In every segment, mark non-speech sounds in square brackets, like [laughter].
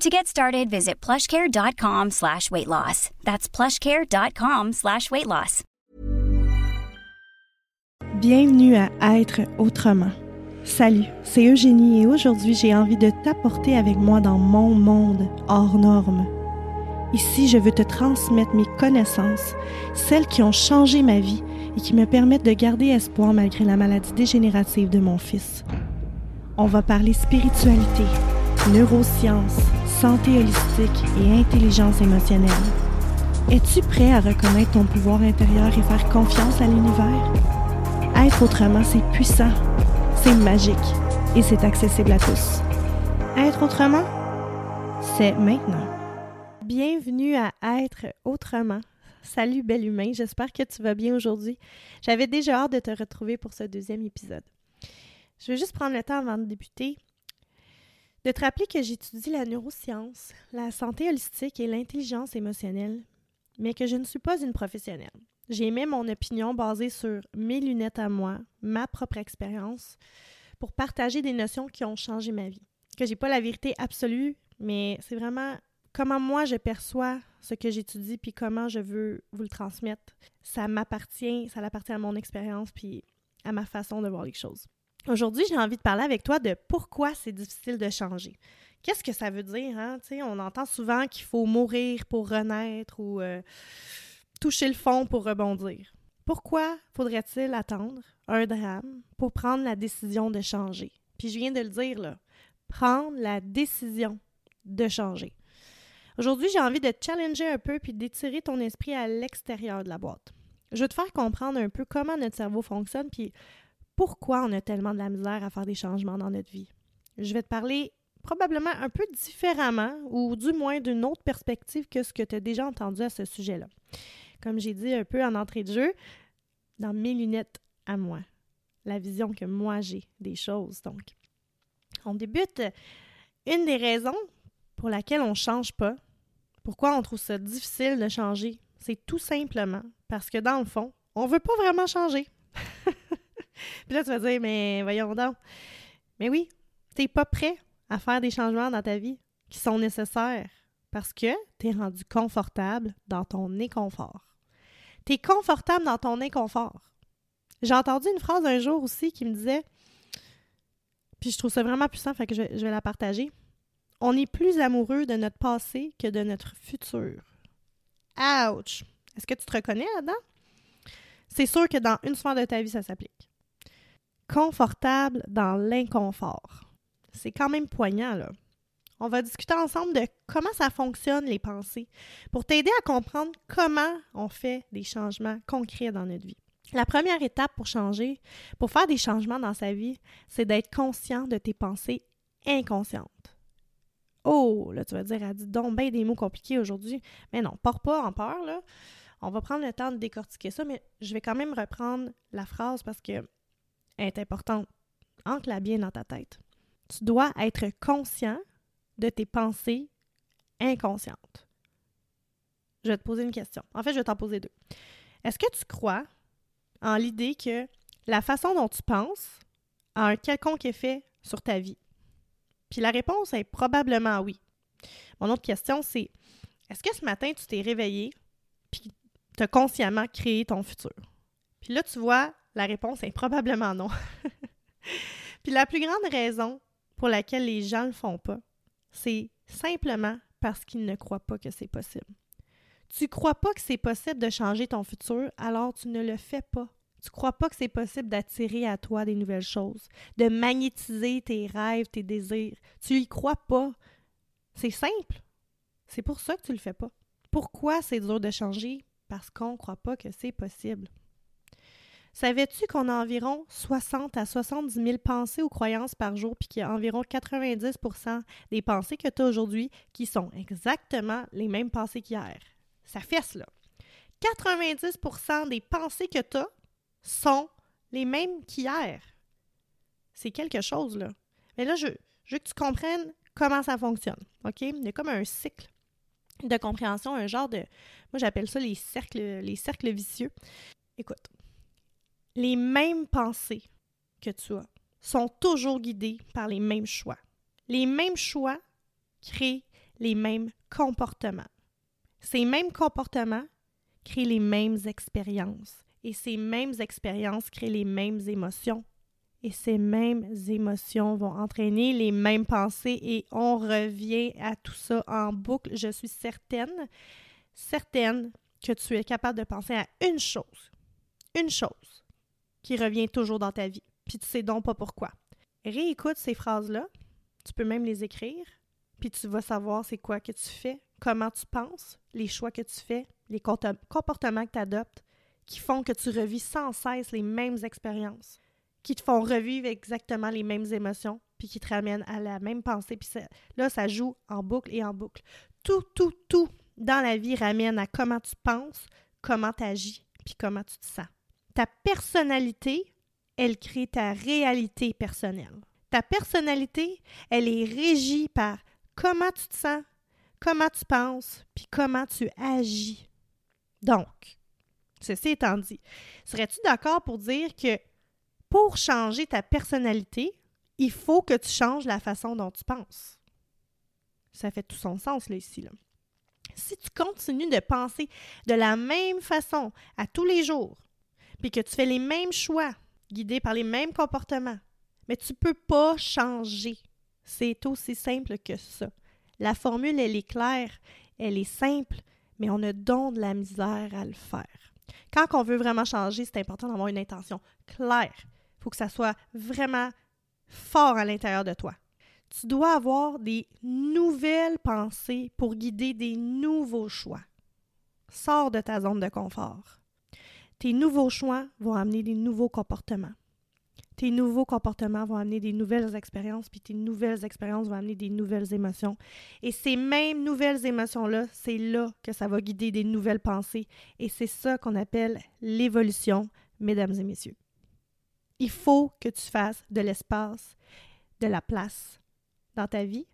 To get started, visit plushcare.com slash weight loss. That's plushcare.com slash weight loss. Bienvenue à Être autrement. Salut, c'est Eugénie et aujourd'hui j'ai envie de t'apporter avec moi dans mon monde hors norme. Ici, je veux te transmettre mes connaissances, celles qui ont changé ma vie et qui me permettent de garder espoir malgré la maladie dégénérative de mon fils. On va parler spiritualité, neurosciences, santé holistique et intelligence émotionnelle. Es-tu prêt à reconnaître ton pouvoir intérieur et faire confiance à l'univers? Être autrement, c'est puissant, c'est magique et c'est accessible à tous. Être autrement, c'est maintenant. Bienvenue à Être autrement. Salut bel humain, j'espère que tu vas bien aujourd'hui. J'avais déjà hâte de te retrouver pour ce deuxième épisode. Je vais juste prendre le temps avant de débuter de te rappeler que j'étudie la neuroscience, la santé holistique et l'intelligence émotionnelle, mais que je ne suis pas une professionnelle. J'ai mis mon opinion basée sur mes lunettes à moi, ma propre expérience, pour partager des notions qui ont changé ma vie. Que j'ai pas la vérité absolue, mais c'est vraiment comment moi je perçois ce que j'étudie puis comment je veux vous le transmettre. Ça m'appartient, ça appartient à mon expérience puis à ma façon de voir les choses. Aujourd'hui, j'ai envie de parler avec toi de pourquoi c'est difficile de changer. Qu'est-ce que ça veut dire? Hein? on entend souvent qu'il faut mourir pour renaître ou euh, toucher le fond pour rebondir. Pourquoi faudrait-il attendre un drame pour prendre la décision de changer? Puis je viens de le dire, là, prendre la décision de changer. Aujourd'hui, j'ai envie de te challenger un peu puis d'étirer ton esprit à l'extérieur de la boîte. Je veux te faire comprendre un peu comment notre cerveau fonctionne puis pourquoi on a tellement de la misère à faire des changements dans notre vie. Je vais te parler probablement un peu différemment ou du moins d'une autre perspective que ce que tu as déjà entendu à ce sujet-là. Comme j'ai dit un peu en entrée de jeu, dans mes lunettes à moi, la vision que moi j'ai des choses. Donc, on débute. Une des raisons pour laquelle on ne change pas, pourquoi on trouve ça difficile de changer, c'est tout simplement parce que dans le fond, on ne veut pas vraiment changer. Puis là, tu vas dire, mais voyons donc. Mais oui, tu n'es pas prêt à faire des changements dans ta vie qui sont nécessaires parce que tu es rendu confortable dans ton inconfort. Tu es confortable dans ton inconfort. J'ai entendu une phrase un jour aussi qui me disait, puis je trouve ça vraiment puissant, fait que je, je vais la partager. On est plus amoureux de notre passé que de notre futur. Ouch! Est-ce que tu te reconnais là-dedans? C'est sûr que dans une sphère de ta vie, ça s'applique confortable dans l'inconfort. C'est quand même poignant, là. On va discuter ensemble de comment ça fonctionne, les pensées, pour t'aider à comprendre comment on fait des changements concrets dans notre vie. La première étape pour changer, pour faire des changements dans sa vie, c'est d'être conscient de tes pensées inconscientes. Oh, là, tu vas dire, elle dit donc bien des mots compliqués aujourd'hui. Mais non, pars pas en peur, là. On va prendre le temps de décortiquer ça, mais je vais quand même reprendre la phrase parce que est importante. Ancre-la bien dans ta tête. Tu dois être conscient de tes pensées inconscientes. Je vais te poser une question. En fait, je vais t'en poser deux. Est-ce que tu crois en l'idée que la façon dont tu penses a un quelconque effet sur ta vie? Puis la réponse est probablement oui. Mon autre question, c'est est-ce que ce matin, tu t'es réveillé puis tu as consciemment créé ton futur? Puis là, tu vois, la réponse est probablement non. [laughs] puis la plus grande raison pour laquelle les gens ne le font pas, c'est simplement parce qu'ils ne croient pas que c'est possible. Tu crois pas que c'est possible de changer ton futur, alors tu ne le fais pas. Tu crois pas que c'est possible d'attirer à toi des nouvelles choses, de magnétiser tes rêves, tes désirs. Tu y crois pas. C'est simple. C'est pour ça que tu le fais pas. Pourquoi c'est dur de changer? Parce qu'on ne croit pas que c'est possible. Savais-tu qu'on a environ 60 à 70 000 pensées ou croyances par jour, puis qu'il y a environ 90% des pensées que tu as aujourd'hui qui sont exactement les mêmes pensées qu'hier? Ça fesse, là. 90% des pensées que tu as sont les mêmes qu'hier. C'est quelque chose, là. Mais là, je, veux que tu comprennes comment ça fonctionne. OK? Il y a comme un cycle de compréhension, un genre de. Moi, j'appelle ça les cercles, les cercles vicieux. Écoute, les mêmes pensées que tu as sont toujours guidées par les mêmes choix. Les mêmes choix créent les mêmes comportements. Ces mêmes comportements créent les mêmes expériences. Et ces mêmes expériences créent les mêmes émotions. Et ces mêmes émotions vont entraîner les mêmes pensées et on revient à tout ça en boucle. Je suis certaine, certaine que tu es capable de penser à une chose, une chose qui revient toujours dans ta vie, puis tu sais donc pas pourquoi. Réécoute ces phrases-là, tu peux même les écrire, puis tu vas savoir c'est quoi que tu fais, comment tu penses, les choix que tu fais, les comportements que tu adoptes, qui font que tu revis sans cesse les mêmes expériences, qui te font revivre exactement les mêmes émotions, puis qui te ramènent à la même pensée. Puis là, ça joue en boucle et en boucle. Tout, tout, tout dans la vie ramène à comment tu penses, comment tu agis, puis comment tu te sens. Ta personnalité, elle crée ta réalité personnelle. Ta personnalité, elle est régie par comment tu te sens, comment tu penses, puis comment tu agis. Donc, ceci étant dit, serais-tu d'accord pour dire que pour changer ta personnalité, il faut que tu changes la façon dont tu penses? Ça fait tout son sens, là, ici. Si tu continues de penser de la même façon à tous les jours, puis que tu fais les mêmes choix, guidés par les mêmes comportements, mais tu peux pas changer. C'est aussi simple que ça. La formule, elle est claire, elle est simple, mais on a donc de la misère à le faire. Quand on veut vraiment changer, c'est important d'avoir une intention claire. Il faut que ça soit vraiment fort à l'intérieur de toi. Tu dois avoir des nouvelles pensées pour guider des nouveaux choix. Sors de ta zone de confort. Tes nouveaux choix vont amener des nouveaux comportements. Tes nouveaux comportements vont amener des nouvelles expériences, puis tes nouvelles expériences vont amener des nouvelles émotions. Et ces mêmes nouvelles émotions-là, c'est là que ça va guider des nouvelles pensées. Et c'est ça qu'on appelle l'évolution, mesdames et messieurs. Il faut que tu fasses de l'espace, de la place dans ta vie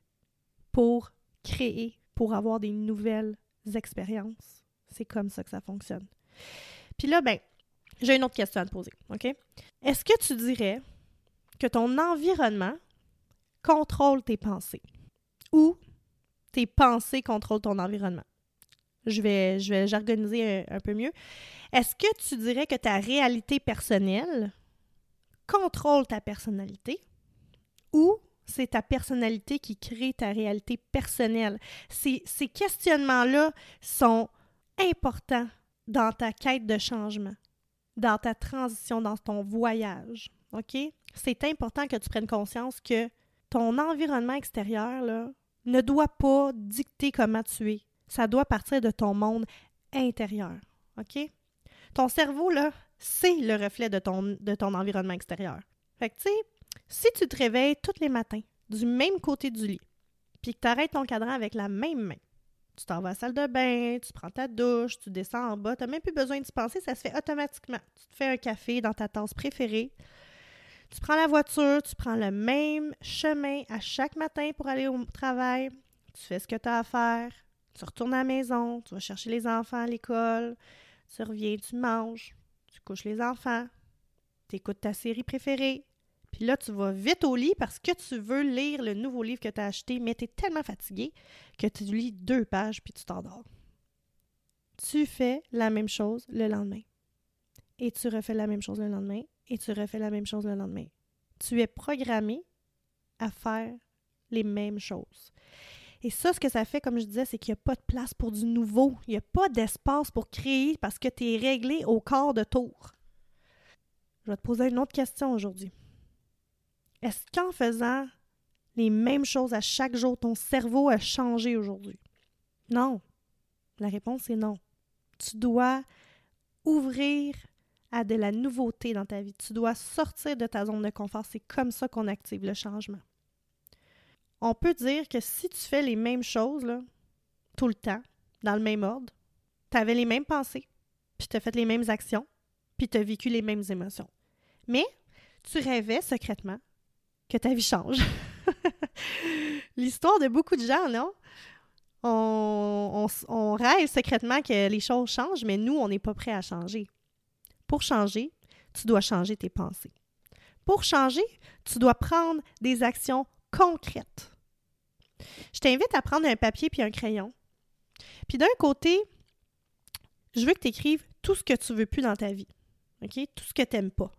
pour créer, pour avoir des nouvelles expériences. C'est comme ça que ça fonctionne. Puis là, ben, j'ai une autre question à te poser, OK? Est-ce que tu dirais que ton environnement contrôle tes pensées? Ou tes pensées contrôlent ton environnement? Je vais, je vais jargoniser un, peu mieux. Est-ce que tu dirais que ta réalité personnelle contrôle ta personnalité? Ou c'est ta personnalité qui crée ta réalité personnelle? Ces questionnements-là sont importants dans ta quête de changement dans ta transition, dans ton voyage. OK? C'est important que tu prennes conscience que ton environnement extérieur ne doit pas dicter comment tu es. Ça doit partir de ton monde intérieur. OK? Ton cerveau, c'est le reflet de ton, de ton environnement extérieur. Fait que, tu sais, si tu te réveilles tous les matins du même côté du lit, puis que tu arrêtes ton cadran avec la même main, tu t'en vas à la salle de bain, tu prends ta douche, tu descends en bas, tu n'as même plus besoin d'y penser, ça se fait automatiquement. Tu te fais un café dans ta tasse préférée, tu prends la voiture, tu prends le même chemin à chaque matin pour aller au travail, tu fais ce que tu as à faire, tu retournes à la maison, tu vas chercher les enfants à l'école, tu reviens, tu manges, tu couches les enfants, tu écoutes ta série préférée, puis là, tu vas vite au lit parce que tu veux lire le nouveau livre que tu as acheté, mais tu es tellement fatigué que tu lis deux pages puis tu t'endors. Tu fais la même chose le lendemain. Et tu refais la même chose le lendemain. Et tu refais la même chose le lendemain. Tu es programmé à faire les mêmes choses. Et ça, ce que ça fait, comme je disais, c'est qu'il n'y a pas de place pour du nouveau. Il n'y a pas d'espace pour créer parce que tu es réglé au quart de tour. Je vais te poser une autre question aujourd'hui. Est-ce qu'en faisant les mêmes choses à chaque jour, ton cerveau a changé aujourd'hui? Non. La réponse est non. Tu dois ouvrir à de la nouveauté dans ta vie. Tu dois sortir de ta zone de confort. C'est comme ça qu'on active le changement. On peut dire que si tu fais les mêmes choses tout le temps, dans le même ordre, tu avais les mêmes pensées, puis tu as fait les mêmes actions, puis tu as vécu les mêmes émotions. Mais tu rêvais secrètement que ta vie change. [laughs] L'histoire de beaucoup de gens, non? On, on, rêve secrètement que les choses changent, mais nous, on n'est pas prêt à changer. Pour changer, tu dois changer tes pensées. Pour changer, tu dois prendre des actions concrètes. Je t'invite à prendre un papier puis un crayon. Puis d'un côté, je veux que tu écrives tout ce que tu veux plus dans ta vie. OK? Tout ce que tu n'aimes pas.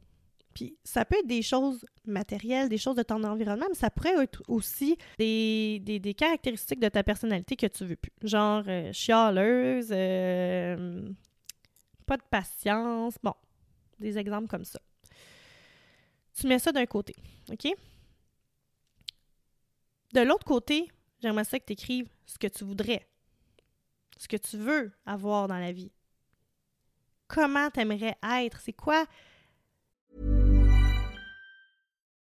Puis ça peut être des choses matérielles, des choses de ton environnement, mais ça pourrait être aussi des, caractéristiques de ta personnalité que tu veux plus. Genre euh, chialeuse, euh, pas de patience, bon, des exemples comme ça. Tu mets ça d'un côté, OK? De l'autre côté, j'aimerais ça que tu écrives ce que tu voudrais, ce que tu veux avoir dans la vie. Comment tu aimerais être? C'est quoi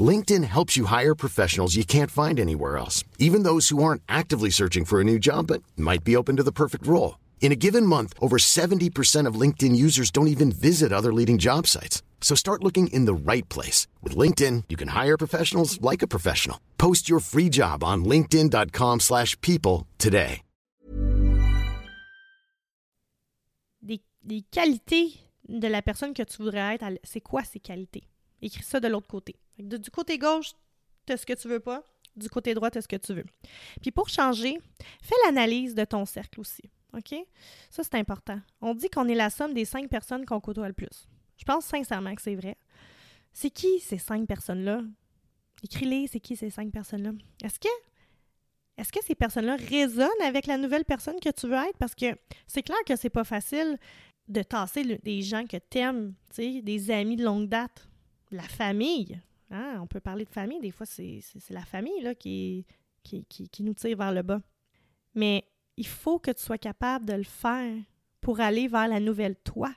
LinkedIn helps you hire professionals you can't find anywhere else, even those who aren't actively searching for a new job but might be open to the perfect role. In a given month, over 70% of LinkedIn users don't even visit other leading job sites. So start looking in the right place. With LinkedIn, you can hire professionals like a professional. Post your free job on linkedin.com slash people today. Des, qualités de la personne que tu voudrais être, c'est quoi ces qualités? Écris ça de l'autre côté. Du côté gauche, tu as ce que tu veux pas. Du côté droit, tu as ce que tu veux. Puis pour changer, fais l'analyse de ton cercle aussi. OK? Ça, c'est important. On dit qu'on est la somme des cinq personnes qu'on côtoie le plus. Je pense sincèrement que c'est vrai. C'est qui ces cinq personnes-là? Écris-les, c'est qui ces cinq personnes-là? Est-ce que est-ce que ces personnes-là résonnent avec la nouvelle personne que tu veux être? Parce que c'est clair que c'est pas facile de tasser des gens que tu aimes, des amis de longue date la famille. Hein, on peut parler de famille, des fois, c'est la famille là, qui, qui, qui, nous tire vers le bas. Mais il faut que tu sois capable de le faire pour aller vers la nouvelle toi,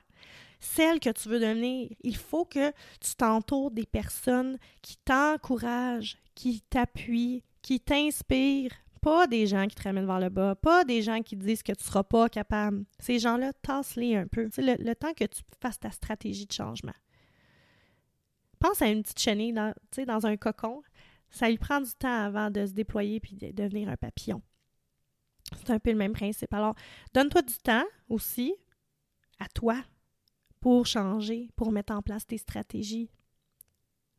celle que tu veux devenir. Il faut que tu t'entoures des personnes qui t'encouragent, qui t'appuient, qui t'inspirent. Pas des gens qui te ramènent vers le bas, pas des gens qui disent que tu ne seras pas capable. Ces gens-là, tasse-les un peu. C'est le, le temps que tu fasses ta stratégie de changement pense à une petite chenille dans, un cocon. Ça lui prend du temps avant de se déployer puis de devenir un papillon. C'est un peu le même principe. Alors, donne-toi du temps aussi à toi pour changer, pour mettre en place tes stratégies,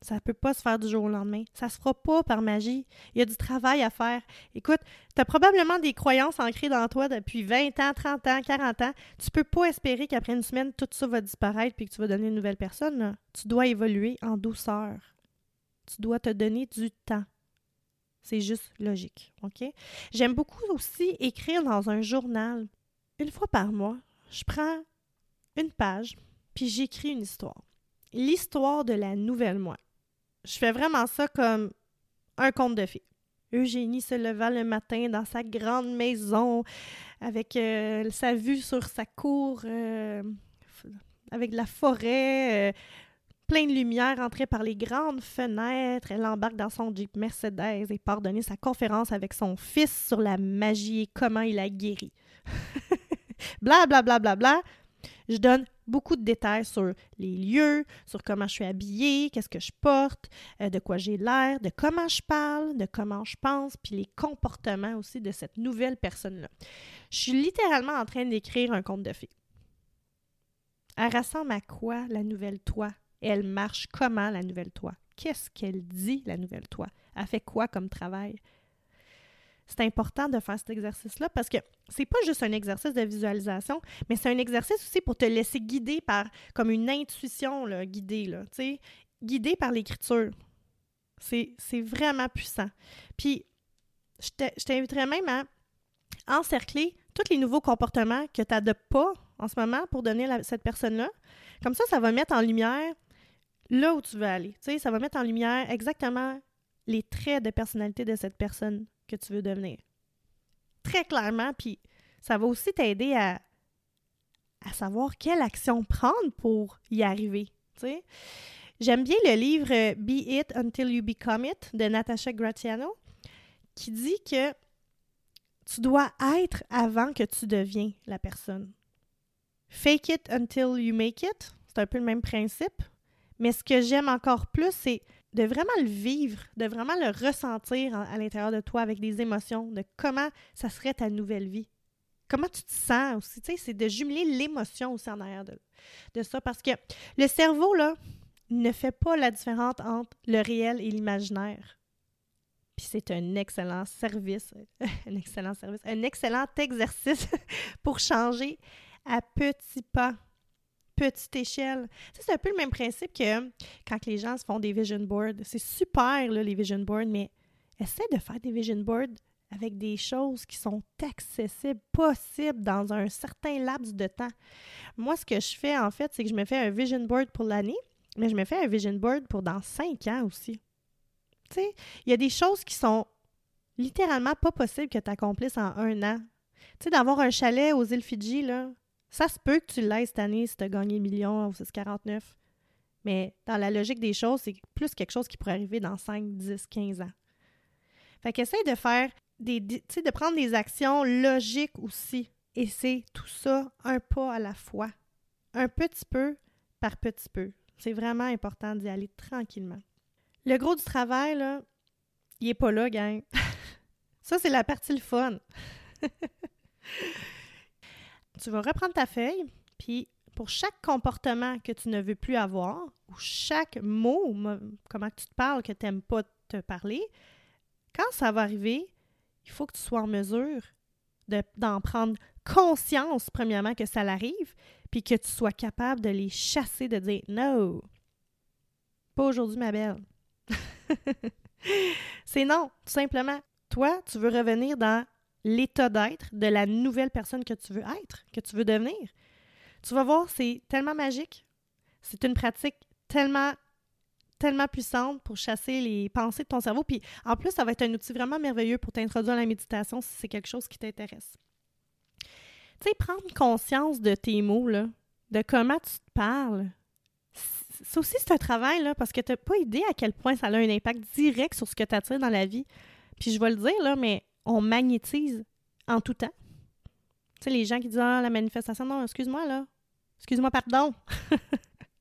ça ne peut pas se faire du jour au lendemain. Ça ne se fera pas par magie. Il y a du travail à faire. Écoute, tu as probablement des croyances ancrées dans toi depuis 20 ans, 30 ans, 40 ans. Tu peux pas espérer qu'après une semaine, tout ça va disparaître et que tu vas devenir une nouvelle personne. Tu dois évoluer en douceur. Tu dois te donner du temps. C'est juste logique. OK? J'aime beaucoup aussi écrire dans un journal. Une fois par mois, je prends une page puis j'écris une histoire. L'histoire de la nouvelle moi je fais vraiment ça comme un conte de fées. Eugénie se leva le matin dans sa grande maison avec euh, sa vue sur sa cour, euh, avec la forêt. Euh, plein de lumière entrait par les grandes fenêtres. Elle embarque dans son Jeep Mercedes et part donner sa conférence avec son fils sur la magie et comment il a guéri. [laughs] bla bla bla bla bla. Je donne beaucoup de détails sur les lieux, sur comment je suis habillée, qu'est-ce que je porte, euh, de quoi j'ai l'air, de comment je parle, de comment je pense, puis les comportements aussi de cette nouvelle personne-là. Je suis littéralement en train d'écrire un conte de fées. Elle ressemble à quoi la nouvelle toi? Elle marche comment la nouvelle toi? Qu'est-ce qu'elle dit la nouvelle toi? Elle fait quoi comme travail? C'est important de faire cet exercice-là parce que c'est pas juste un exercice de visualisation, mais c'est un exercice aussi pour te laisser guider par comme une intuition là, guidée, là, guidée par l'écriture. C'est, vraiment puissant. Puis, je t'inviterais même à encercler tous les nouveaux comportements que tu n'adoptes pas en ce moment pour donner à cette personne-là. Comme ça, ça va mettre en lumière là où tu veux aller. ça va mettre en lumière exactement les traits de personnalité de cette personne que tu veux devenir. Très clairement, puis ça va aussi t'aider à, savoir quelle action prendre pour y arriver. J'aime bien le livre euh, Be It Until You Become It de Natasha Gratiano qui dit que tu dois être avant que tu deviens la personne. Fake it until you make it, c'est un peu le même principe. Mais ce que j'aime encore plus, c'est de vraiment le vivre, de vraiment le ressentir à l'intérieur de toi avec des émotions, de comment ça serait ta nouvelle vie. Comment tu te sens aussi, c'est de jumeler l'émotion aussi en arrière de, de ça. Parce que le cerveau, là, ne fait pas la différence entre le réel et l'imaginaire. Puis c'est un excellent service, [laughs] un excellent service, un excellent exercice [laughs] pour changer à petits pas petite échelle. c'est un peu le même principe que quand les gens se font des vision boards. C'est super, les vision boards, mais essaie de faire des vision boards avec des choses qui sont accessibles, possibles dans un certain laps de temps. Moi, ce que je fais, en fait, c'est que je me fais un vision board pour l'année, mais je me fais un vision board pour dans cinq ans aussi. Tu il y a des choses qui sont littéralement pas possibles que tu accomplisses en un an. Tu sais, d'avoir un chalet aux îles Fidji, là, ça se peut que tu l'aies cette année si tu as gagné le million au 649. Mais dans la logique des choses, c'est plus quelque chose qui pourrait arriver dans 5, 10, 15 ans. Fait qu'essaye de faire des, de prendre des actions logiques aussi. Et c'est tout ça un pas à la fois. Un petit peu par petit peu. C'est vraiment important d'y aller tranquillement. Le gros du travail, là, il est pas là, gang. [laughs] ça, c'est la partie le fun. [laughs] tu vas reprendre ta feuille, puis pour chaque comportement que tu ne veux plus avoir, ou chaque mot, comment tu te parles, que tu n'aimes pas te parler, quand ça va arriver, il faut que tu sois en mesure d'en prendre conscience, premièrement, que ça l'arrive, puis que tu sois capable de les chasser, de dire non, pas aujourd'hui, ma belle. [laughs] C'est non, tout simplement. Toi, tu veux revenir dans l'état d'être de la nouvelle personne que tu veux être, que tu veux devenir. Tu vas voir, c'est tellement magique. C'est une pratique tellement tellement puissante pour chasser les pensées de ton cerveau. Puis en plus, ça va être un outil vraiment merveilleux pour t'introduire à la méditation si c'est quelque chose qui t'intéresse. Tu sais, prendre conscience de tes mots, là, de comment tu te parles. C'est aussi c'est un travail, parce que tu n'as pas idée à quel point ça a un impact direct sur ce que tu attires dans la vie. Puis je vais le dire, là, mais on magnétise en tout temps. Tu sais, les gens qui disent Ah, la manifestation, non, excuse-moi, là. Excuse-moi, pardon.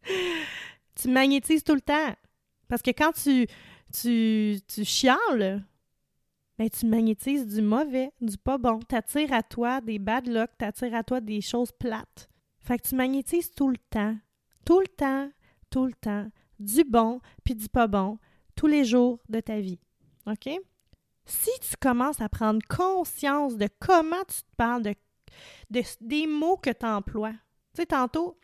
[laughs] tu magnétises tout le temps. Parce que quand tu, tu, tu chiales, ben, tu magnétises du mauvais, du pas bon. Tu attires à toi des bad luck, tu attires à toi des choses plates. Fait que tu magnétises tout le temps. Tout le temps, tout le temps. Du bon puis du pas bon, tous les jours de ta vie. OK? Si tu commences à prendre conscience de comment tu te parles, de, des mots que tu emploies. Tu sais, tantôt,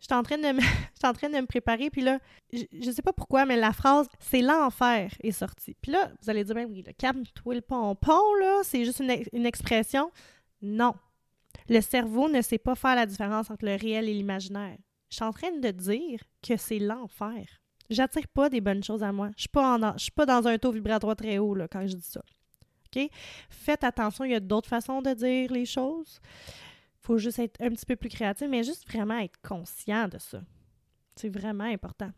je me, [laughs] en train de me préparer, puis là, je, ne sais pas pourquoi, mais la phrase « c'est l'enfer » est sortie. Puis là, vous allez dire, ben oui, le calme-toi le pompon, là, c'est juste une, une expression. Non. Le cerveau ne sait pas faire la différence entre le réel et l'imaginaire. Je suis en train de dire que c'est l'enfer. J'attire pas des bonnes choses à moi. Je ne suis pas dans un taux vibratoire très haut là, quand je dis ça. OK? Faites attention, il y a d'autres façons de dire les choses. Faut juste être un petit peu plus créatif, mais juste vraiment être conscient de ça. C'est vraiment important.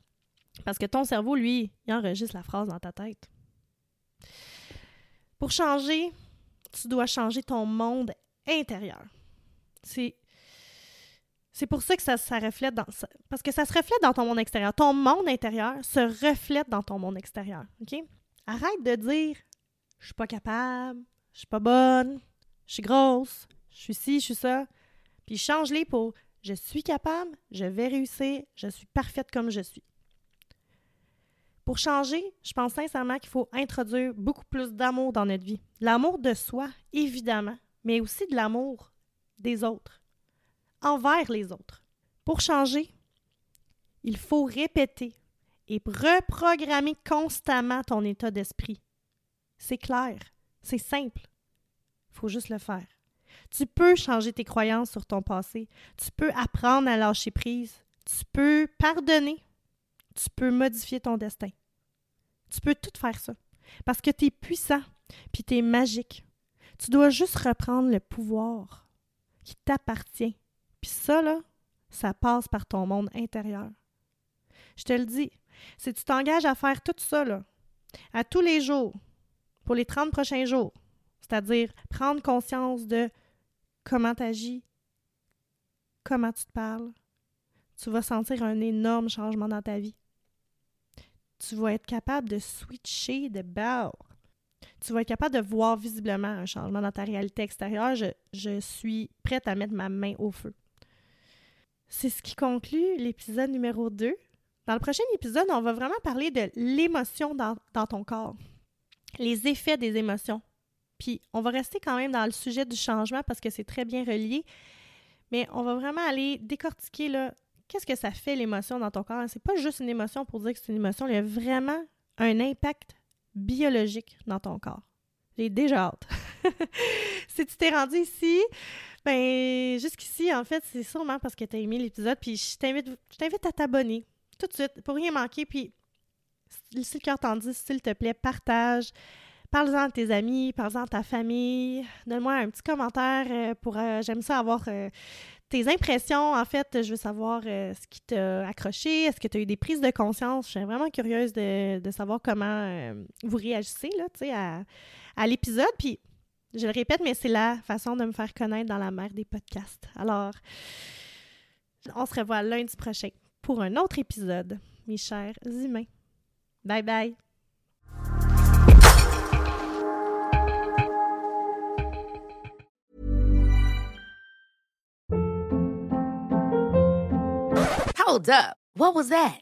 Parce que ton cerveau, lui, il enregistre la phrase dans ta tête. Pour changer, tu dois changer ton monde intérieur. C'est c'est pour ça que ça, ça reflète dans parce que ça se reflète dans ton monde extérieur. Ton monde intérieur se reflète dans ton monde extérieur. OK? Arrête de dire je suis pas capable, je suis pas bonne, je suis grosse, je suis ci, je suis ça. Puis change-les pour je suis capable, je vais réussir, je suis parfaite comme je suis. Pour changer, je pense sincèrement qu'il faut introduire beaucoup plus d'amour dans notre vie. L'amour de soi, évidemment, mais aussi de l'amour des autres, envers les autres. Pour changer, il faut répéter et reprogrammer constamment ton état d'esprit. C'est clair, c'est simple. Il faut juste le faire. Tu peux changer tes croyances sur ton passé. Tu peux apprendre à lâcher prise. Tu peux pardonner. Tu peux modifier ton destin. Tu peux tout faire ça. Parce que tu es puissant, puis tu es magique. Tu dois juste reprendre le pouvoir qui t'appartient. Puis ça, là, ça passe par ton monde intérieur. Je te le dis, si tu t'engages à faire tout ça, là, à tous les jours, pour les 30 prochains jours, c'est-à-dire prendre conscience de comment tu agis, comment tu te parles, tu vas sentir un énorme changement dans ta vie. Tu vas être capable de switcher de bord. Tu vas être capable de voir visiblement un changement dans ta réalité extérieure. Je, je suis prête à mettre ma main au feu. C'est ce qui conclut l'épisode numéro 2. Dans le prochain épisode, on va vraiment parler de l'émotion dans, ton corps, les effets des émotions. Puis on va rester quand même dans le sujet du changement parce que c'est très bien relié. Mais on va vraiment aller décortiquer là, qu'est-ce que ça fait l'émotion dans ton corps? C'est pas juste une émotion pour dire que c'est une émotion, il y a vraiment un impact biologique dans ton corps. J'ai déjà hâte. [laughs] si tu t'es rendu ici, ben jusqu'ici, en fait, c'est sûrement parce que tu as aimé l'épisode. Puis je t'invite, je t'invite à t'abonner tout de suite pour rien manquer. Puis si le cœur t'en dit, s'il te plaît, partage. Parle-en à tes amis, parle-en à ta famille. Donne-moi un petit commentaire euh, pour. Euh, j'aime ça avoir euh, tes impressions. En fait, je veux savoir ce qui t'a accroché. Est-ce que tu as eu des prises de conscience? Je suis vraiment curieuse de, savoir comment vous réagissez là, à, à l'épisode. Puis, je le répète, mais c'est la façon de me faire connaître dans la mer des podcasts. Alors, on se revoit lundi prochain pour un autre épisode, mes chers humains. Bye bye! Hold up. What was that?